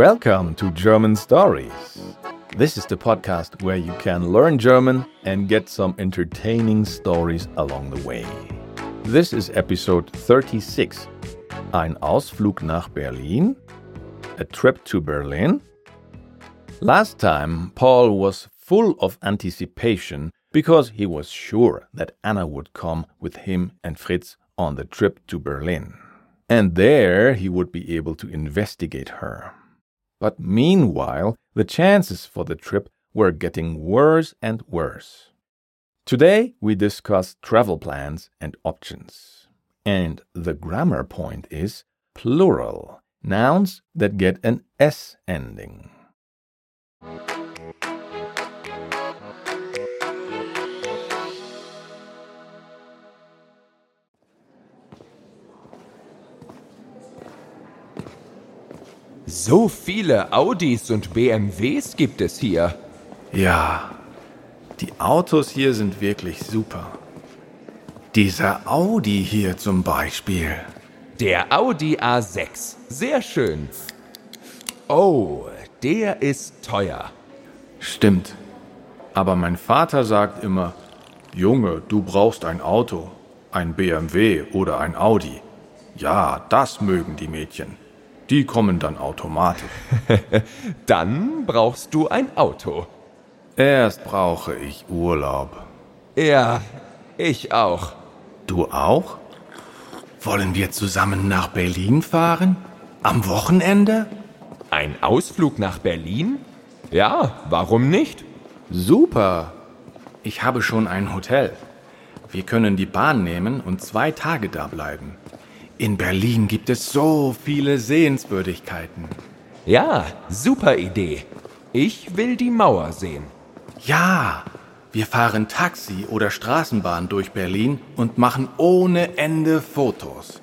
Welcome to German Stories. This is the podcast where you can learn German and get some entertaining stories along the way. This is episode 36. Ein Ausflug nach Berlin, a trip to Berlin. Last time, Paul was full of anticipation because he was sure that Anna would come with him and Fritz on the trip to Berlin. And there he would be able to investigate her. But meanwhile, the chances for the trip were getting worse and worse. Today we discuss travel plans and options. And the grammar point is plural, nouns that get an S ending. So viele Audis und BMWs gibt es hier. Ja, die Autos hier sind wirklich super. Dieser Audi hier zum Beispiel. Der Audi A6. Sehr schön. Oh, der ist teuer. Stimmt. Aber mein Vater sagt immer, Junge, du brauchst ein Auto, ein BMW oder ein Audi. Ja, das mögen die Mädchen. Die kommen dann automatisch. Dann brauchst du ein Auto. Erst brauche ich Urlaub. Ja, ich auch. Du auch? Wollen wir zusammen nach Berlin fahren? Am Wochenende? Ein Ausflug nach Berlin? Ja, warum nicht? Super. Ich habe schon ein Hotel. Wir können die Bahn nehmen und zwei Tage da bleiben. In Berlin gibt es so viele Sehenswürdigkeiten. Ja, super Idee. Ich will die Mauer sehen. Ja, wir fahren Taxi oder Straßenbahn durch Berlin und machen ohne Ende Fotos.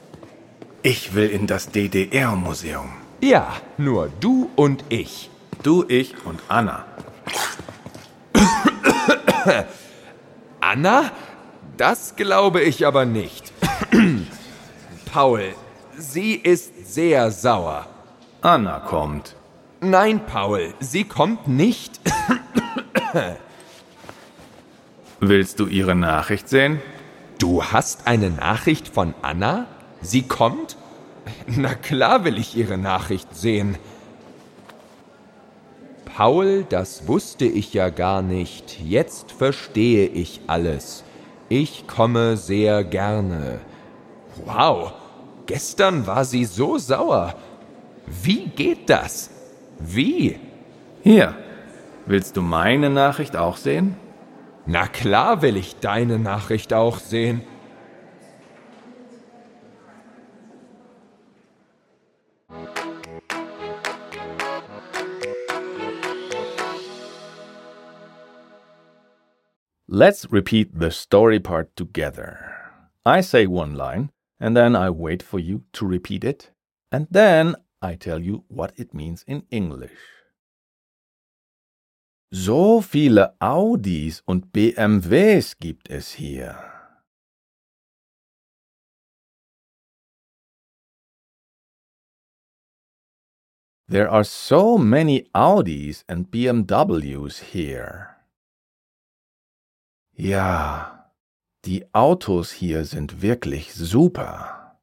Ich will in das DDR-Museum. Ja, nur du und ich. Du, ich und Anna. Anna? Das glaube ich aber nicht. Paul, sie ist sehr sauer. Anna kommt. Nein, Paul, sie kommt nicht. Willst du ihre Nachricht sehen? Du hast eine Nachricht von Anna? Sie kommt? Na klar will ich ihre Nachricht sehen. Paul, das wusste ich ja gar nicht. Jetzt verstehe ich alles. Ich komme sehr gerne. Wow, Gestern war sie so sauer. Wie geht das? Wie? Hier, willst du meine Nachricht auch sehen? Na klar will ich deine Nachricht auch sehen. Let's repeat the story part together. I say one line, and then I wait for you to repeat it, and then I tell you what it means in English. So viele Audis und BMWs gibt es hier. There are so many Audis and BMWs here. Ja, Die Autos hier sind wirklich super.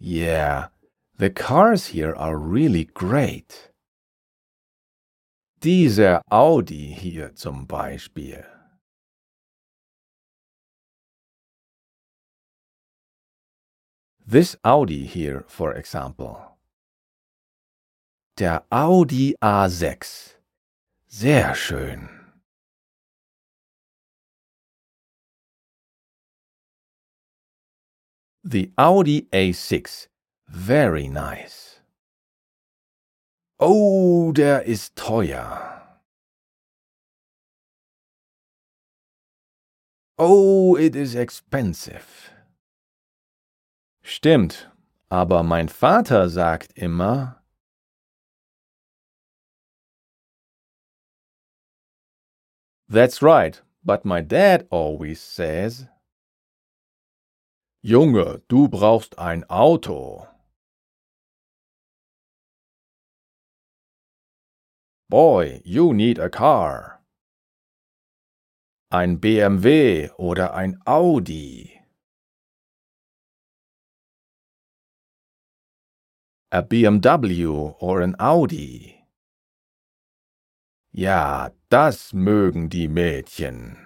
Yeah, the cars here are really great. Dieser Audi hier zum Beispiel. This Audi here, for example. Der Audi A6. Sehr schön. The Audi A6. Very nice. Oh, der ist teuer. Oh, it is expensive. Stimmt, aber mein Vater sagt immer, That's right, but my dad always says. Junge, du brauchst ein Auto. Boy, you need a car. Ein BMW oder ein Audi. A BMW or an Audi. Ja, das mögen die Mädchen.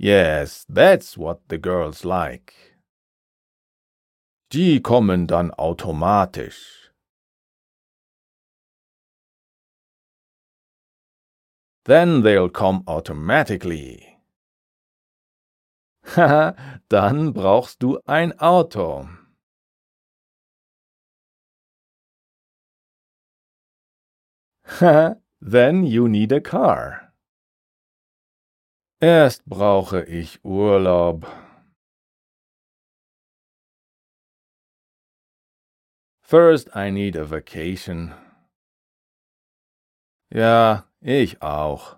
Yes, that's what the girls like. Die kommen dann automatisch. Then they'll come automatically. Haha, dann brauchst du ein Auto. then you need a car. Erst brauche ich Urlaub. First I need a vacation. Ja, ich auch.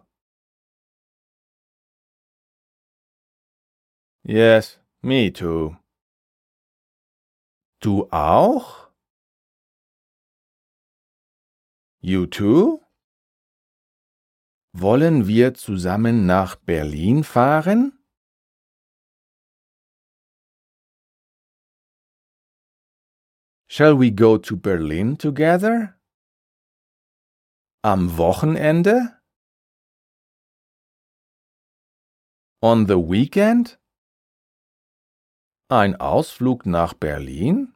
Yes, me too. Du auch? You too? Wollen wir zusammen nach Berlin fahren? Shall we go to Berlin together? Am Wochenende? On the weekend? Ein Ausflug nach Berlin?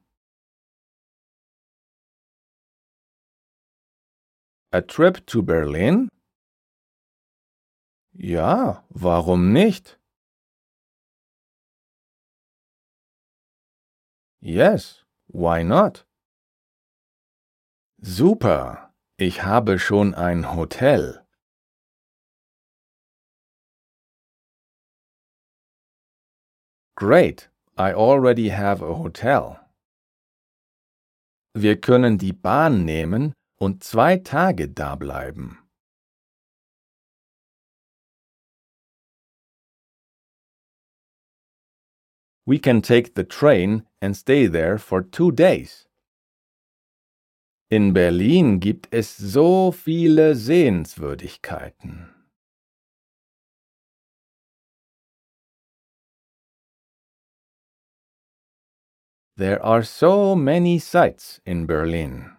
A trip to Berlin? Ja, warum nicht? Yes, why not? Super, ich habe schon ein Hotel. Great, I already have a hotel. Wir können die Bahn nehmen und zwei Tage da bleiben. We can take the train and stay there for two days. In Berlin gibt es so viele Sehenswürdigkeiten. There are so many sights in Berlin.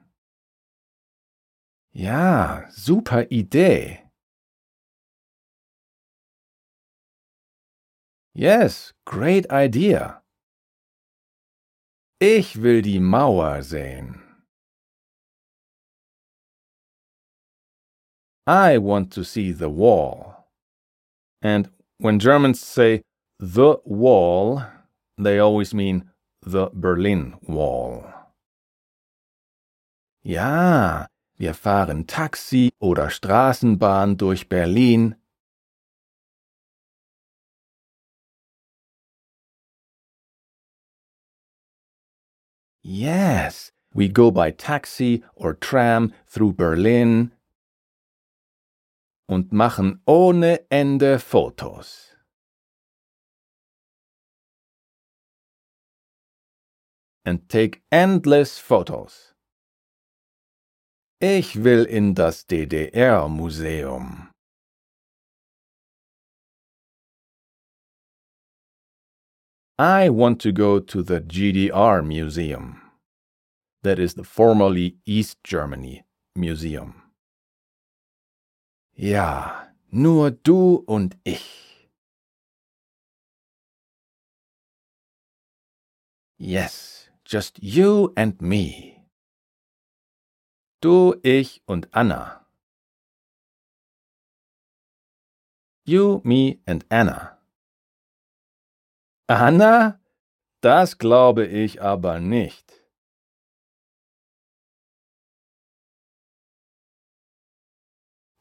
Ja, super Idee. Yes, great idea. Ich will die Mauer sehen. I want to see the wall. And when Germans say the wall, they always mean the Berlin Wall. Ja, wir fahren Taxi oder Straßenbahn durch Berlin. Yes, we go by taxi or tram through Berlin und machen ohne Ende Fotos. and take endless photos. Ich will in das DDR-Museum. I want to go to the GDR Museum. That is the formerly East Germany Museum. Ja, nur du und ich. Yes. Just you and me. Du, ich und Anna. You, me and Anna. Anna? Das glaube ich aber nicht.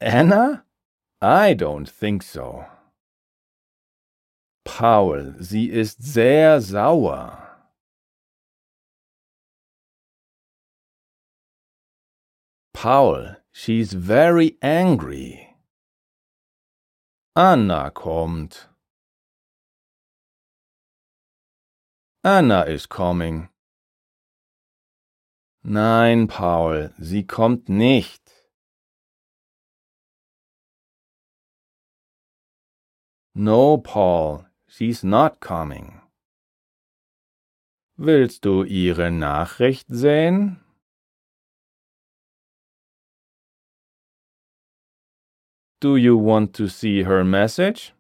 Anna? I don't think so. Paul, sie ist sehr sauer. Paul, she's very angry. Anna kommt. Anna is coming. Nein, Paul, sie kommt nicht. No, Paul, she's not coming. Willst du ihre Nachricht sehen? Do you want to see her message?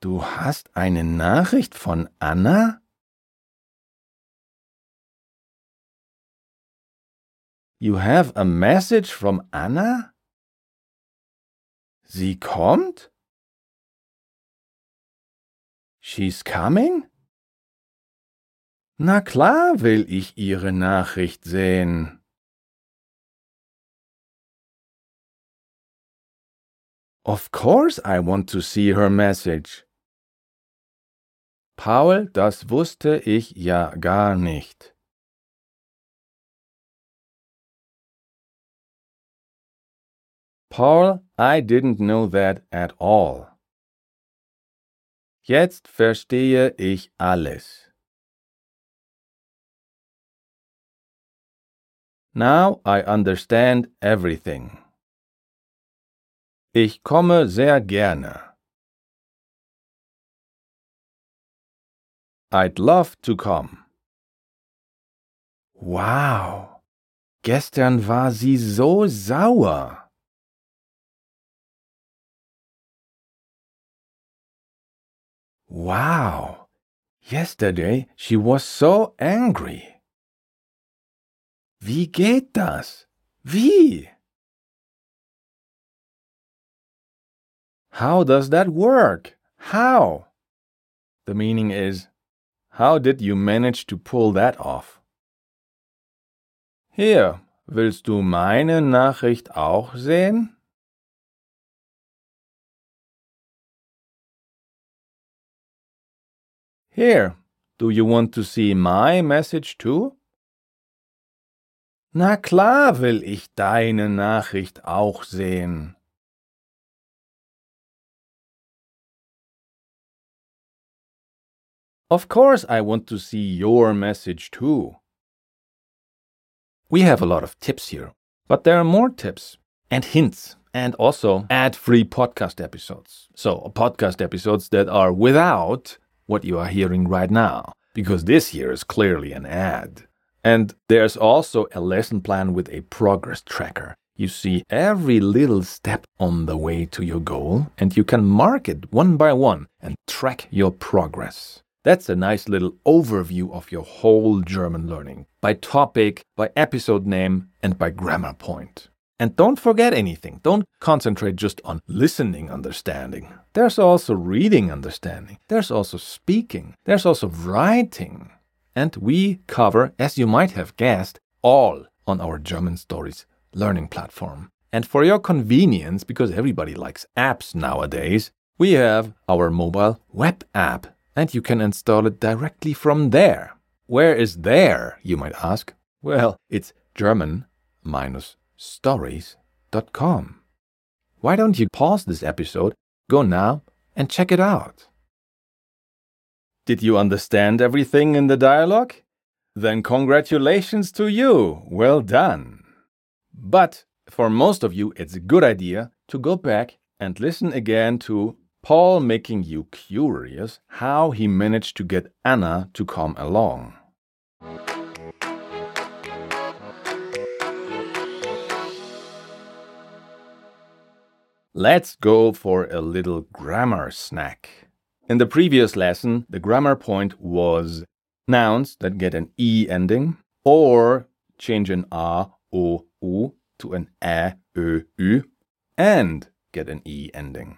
Du hast eine Nachricht von Anna? You have a message from Anna? Sie kommt? She's coming? Na klar will ich Ihre Nachricht sehen. Of course I want to see her message. Paul, das wusste ich ja gar nicht. Paul, I didn't know that at all. Jetzt verstehe ich alles. Now I understand everything. Ich komme sehr gerne. I'd love to come. Wow. Gestern war sie so sauer. Wow. Yesterday she was so angry. Wie geht das? Wie? How does that work? How? The meaning is, how did you manage to pull that off? Hier, willst du meine Nachricht auch sehen? Here, do you want to see my message too? Na klar will ich deine Nachricht auch sehen. Of course I want to see your message too. We have a lot of tips here, but there are more tips and hints and also ad-free podcast episodes. So podcast episodes that are without what you are hearing right now, because this here is clearly an ad. And there's also a lesson plan with a progress tracker. You see every little step on the way to your goal, and you can mark it one by one and track your progress. That's a nice little overview of your whole German learning by topic, by episode name, and by grammar point. And don't forget anything. Don't concentrate just on listening understanding. There's also reading understanding. There's also speaking. There's also writing. And we cover, as you might have guessed, all on our German Stories learning platform. And for your convenience, because everybody likes apps nowadays, we have our mobile web app and you can install it directly from there. Where is there, you might ask? Well, it's German-stories.com. Why don't you pause this episode, go now, and check it out? Did you understand everything in the dialogue? Then congratulations to you. Well done. But for most of you, it's a good idea to go back and listen again to Paul making you curious how he managed to get Anna to come along. Let's go for a little grammar snack. In the previous lesson, the grammar point was nouns that get an E ending or change an A, O, U to an Ä, Ö, Ü and get an E ending.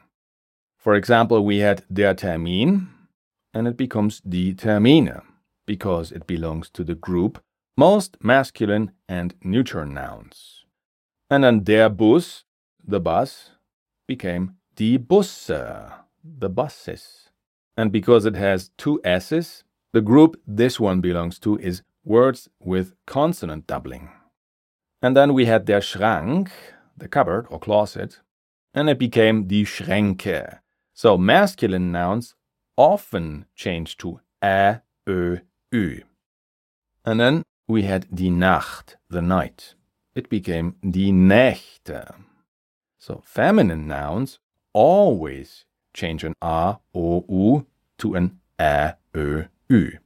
For example, we had der Termin and it becomes die Termine because it belongs to the group most masculine and neuter nouns. And then der Bus, the bus, became die Busse, the buses. And because it has two S's, the group this one belongs to is words with consonant doubling. And then we had der Schrank, the cupboard or closet, and it became die Schränke. So masculine nouns often change to ä, ö, ü. And then we had die Nacht, the night. It became die Nächte. So feminine nouns always change an a, o, u to an ä, ö, ü.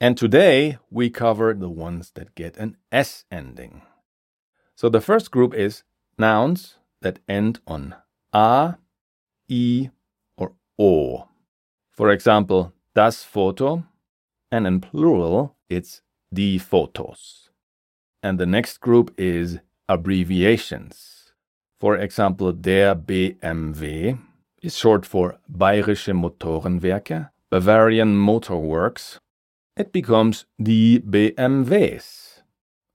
And today we cover the ones that get an s ending. So the first group is nouns that end on a, i, or. For example, das Foto, and in plural, it's die Fotos. And the next group is abbreviations. For example, der BMW is short for Bayerische Motorenwerke, Bavarian Motor Works. It becomes die BMWs.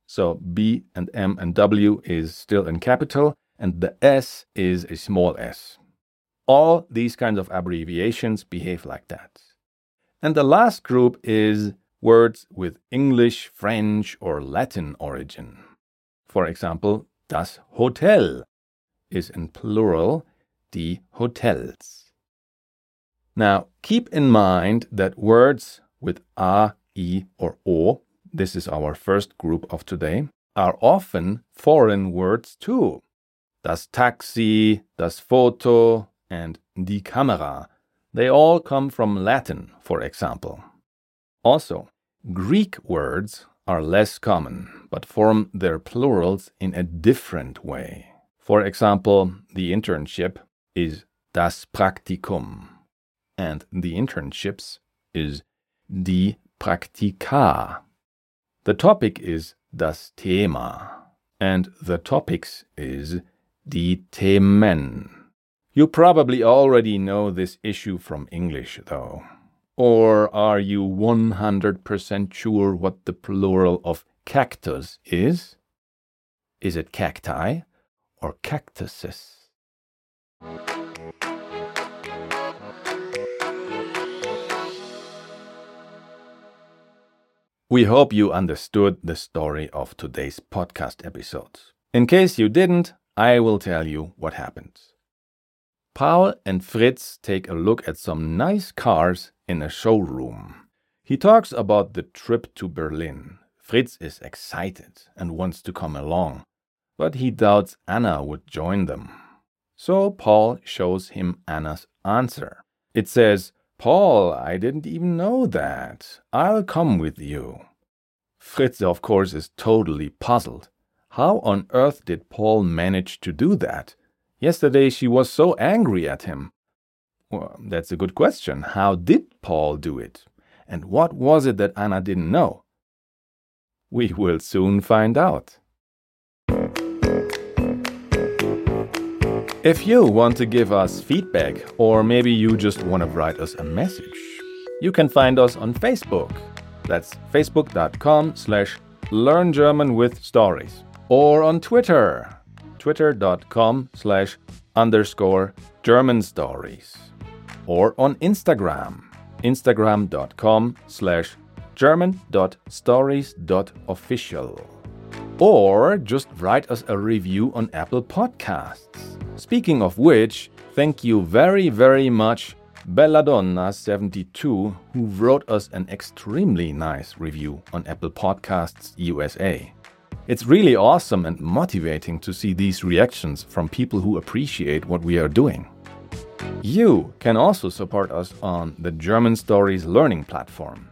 So B and M and W is still in capital, and the S is a small s. All these kinds of abbreviations behave like that. And the last group is words with English, French, or Latin origin. For example, das Hotel is in plural, die Hotels. Now, keep in mind that words with A, E, or o, this is our first group of today, are often foreign words too. Das Taxi, das Foto, and die Kamera, they all come from Latin, for example. Also, Greek words are less common, but form their plurals in a different way. For example, the internship is das Praktikum, and the internships is die Praktika. The topic is das Thema, and the topics is die Themen. You probably already know this issue from English, though. Or are you 100% sure what the plural of cactus is? Is it cacti or cactuses? We hope you understood the story of today's podcast episode. In case you didn't, I will tell you what happened. Paul and Fritz take a look at some nice cars in a showroom. He talks about the trip to Berlin. Fritz is excited and wants to come along, but he doubts Anna would join them. So Paul shows him Anna's answer. It says, Paul, I didn't even know that. I'll come with you. Fritz, of course, is totally puzzled. How on earth did Paul manage to do that? Yesterday she was so angry at him. Well, that's a good question. How did Paul do it? And what was it that Anna didn't know? We will soon find out. If you want to give us feedback, or maybe you just want to write us a message, you can find us on Facebook. That's facebook.com slash learn German with stories or on Twitter, twitter.com slash underscore German stories, or on Instagram, instagram.com slash german.stories.official. Or just write us a review on Apple Podcasts. Speaking of which, thank you very, very much, Belladonna72, who wrote us an extremely nice review on Apple Podcasts USA. It's really awesome and motivating to see these reactions from people who appreciate what we are doing. You can also support us on the German Stories Learning platform.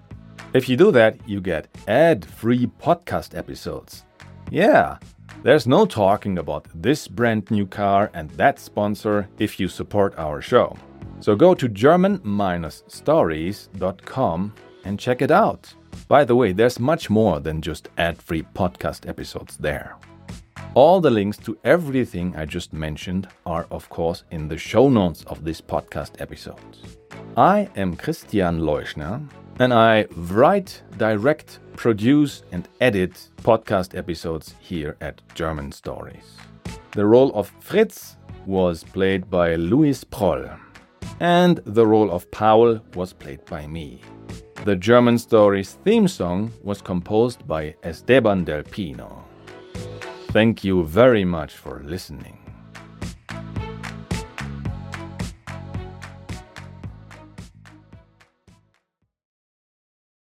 If you do that, you get ad free podcast episodes. Yeah, there's no talking about this brand new car and that sponsor if you support our show. So go to German stories.com and check it out. By the way, there's much more than just ad free podcast episodes there. All the links to everything I just mentioned are, of course, in the show notes of this podcast episode. I am Christian Leuschner, and I write, direct, produce, and edit podcast episodes here at German Stories. The role of Fritz was played by Louis Proll, and the role of Paul was played by me. The German Stories theme song was composed by Esteban del Pino. Thank you very much for listening.